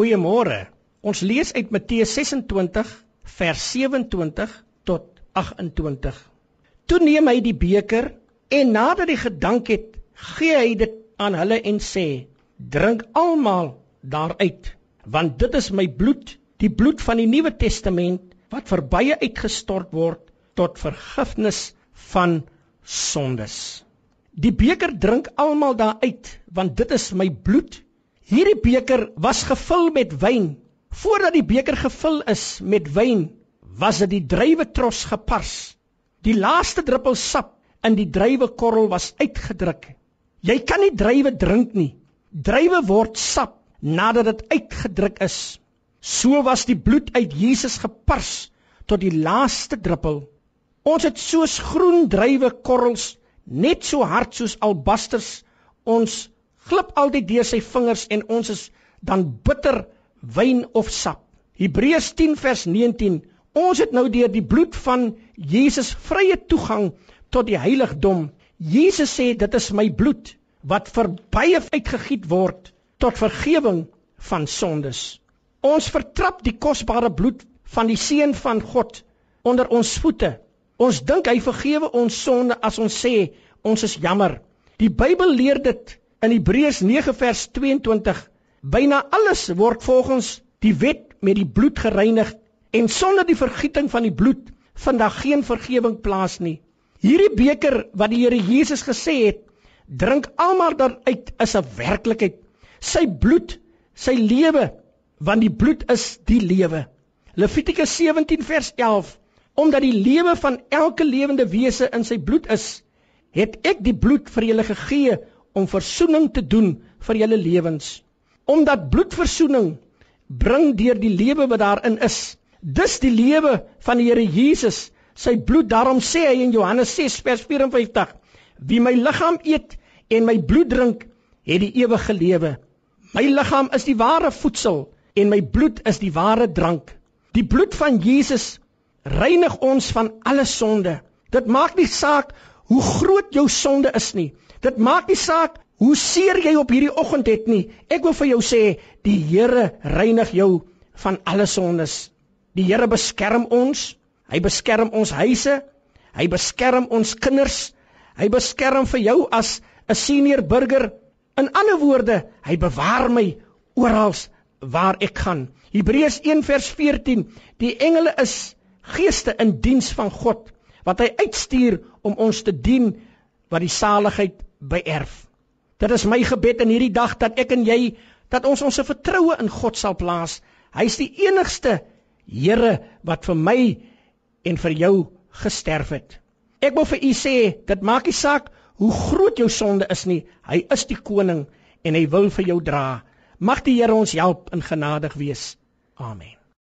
Goeiemôre. Ons lees uit Matteus 26 vers 27 tot 28. Toe neem hy die beker en nadat hy gedank het, gee hy dit aan hulle en sê: "Drink almal daaruit, want dit is my bloed, die bloed van die Nuwe Testament wat vir baie uitgestort word tot vergifnis van sondes." Die beker drink almal daaruit, want dit is my bloed. Hierdie beker was gevul met wyn. Voordat die beker gevul is met wyn, was dit die druiwetros gepars. Die laaste druppel sap in die druiwekorrel was uitgedruk. Jy kan nie druiwe drink nie. Druiwe word sap nadat dit uitgedruk is. So was die bloed uit Jesus gepars tot die laaste druppel. Ons het soos groen druiwekorrels net so hard soos albasters ons glip altyd deur sy vingers en ons is dan bitter wyn of sap. Hebreërs 10 vers 19. Ons het nou deur die bloed van Jesus vrye toegang tot die heiligdom. Jesus sê dit is my bloed wat vir baie uitgegiet word tot vergifnis van sondes. Ons vertrap die kosbare bloed van die seun van God onder ons voete Ons dink hy vergewe ons sonde as ons sê ons is jammer. Die Bybel leer dit in Hebreërs 9 vers 22. Byna alles word volgens die wet met die bloed gereinig en sonder die vergieting van die bloed vind daar geen vergifnis plaas nie. Hierdie beker wat die Here Jesus gesê het, drink almal daaruit is 'n werklikheid. Sy bloed, sy lewe, want die bloed is die lewe. Levitikus 17 vers 11 Omdat die lewe van elke lewende wese in sy bloed is, het ek die bloed vir julle gegee om verzoening te doen vir julle lewens. Omdat bloedverzoening bring deur die lewe wat daarin is. Dis die lewe van die Here Jesus, sy bloed. Daarom sê hy in Johannes 6 vers 54: Wie my liggaam eet en my bloed drink, het die ewige lewe. My liggaam is die ware voedsel en my bloed is die ware drank. Die bloed van Jesus reinig ons van alle sonde. Dit maak nie saak hoe groot jou sonde is nie. Dit maak nie saak hoe seer jy op hierdie oggend het nie. Ek wil vir jou sê, die Here reinig jou van alle sondes. Die Here beskerm ons. Hy beskerm ons huise. Hy beskerm ons kinders. Hy beskerm vir jou as 'n senior burger. In ander woorde, hy bewaar my oral waar ek gaan. Hebreërs 1 vers 14. Die engele is geeste in diens van God wat hy uitstuur om ons te dien wat die saligheid beerf. Dit is my gebed in hierdie dag dat ek en jy dat ons ons vertroue in God sal plaas. Hy is die enigste Here wat vir my en vir jou gesterf het. Ek wil vir u sê, dit maak nie saak hoe groot jou sonde is nie. Hy is die koning en hy wil vir jou dra. Mag die Here ons help in genadig wees. Amen.